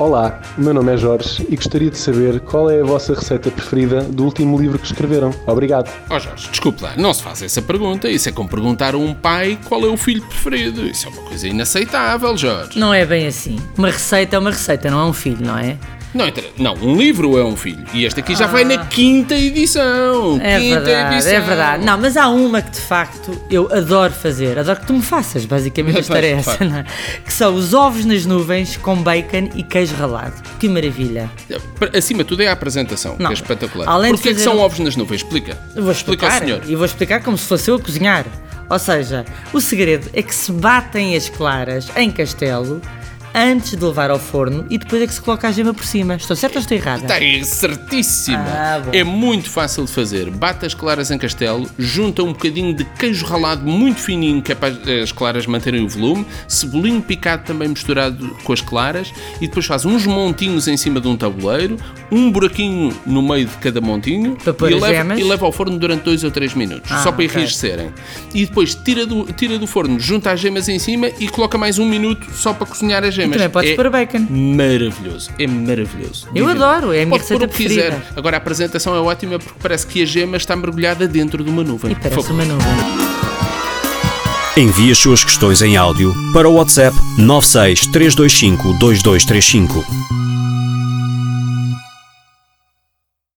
Olá, o meu nome é Jorge e gostaria de saber qual é a vossa receita preferida do último livro que escreveram. Obrigado. Ó Jorge, desculpe lá, não se faz essa pergunta. Isso é como perguntar a um pai qual é o filho preferido. Isso é uma coisa inaceitável, Jorge. Não é bem assim. Uma receita é uma receita, não é um filho, não é? Não, não, um livro é um filho. E este aqui já vai na quinta edição. É quinta verdade, edição. é verdade. Não, mas há uma que de facto eu adoro fazer, adoro que tu me faças, basicamente a história é essa, é? Que são os ovos nas nuvens com bacon e queijo ralado. Que maravilha. Acima de tudo é a apresentação, que Não. é espetacular. Além Porquê que são um- ovos nas nuvens? Explica. Eu vou Explica ao explicar, senhor. e vou explicar como se fosse eu a cozinhar. Ou seja, o segredo é que se batem as claras em castelo antes de levar ao forno e depois é que se coloca a gema por cima. Estou certa ou estou errada? Está certíssima. Ah, é muito fácil de fazer. Bate as claras em castelo, junta um bocadinho de queijo ralado muito fininho, que é para as claras manterem o volume, cebolinho picado também misturado com as claras, e depois faz uns montinhos em cima de um tabuleiro, um buraquinho no meio de cada montinho, e, leva, e leva ao forno durante 2 ou 3 minutos, Ah, só para ok. enrijecerem. E depois tira do, tira do forno, junta as gemas em cima e coloca mais um minuto só para cozinhar as gemas. também podes É pôr bacon. Maravilhoso, é maravilhoso. Eu Divino. adoro, é a minha Pode pôr receita o que quiser. preferida. Agora a apresentação é ótima porque parece que a gema está mergulhada dentro de uma nuvem. E parece favor. uma nuvem. Envie as suas questões em áudio para o WhatsApp 96 325 2235.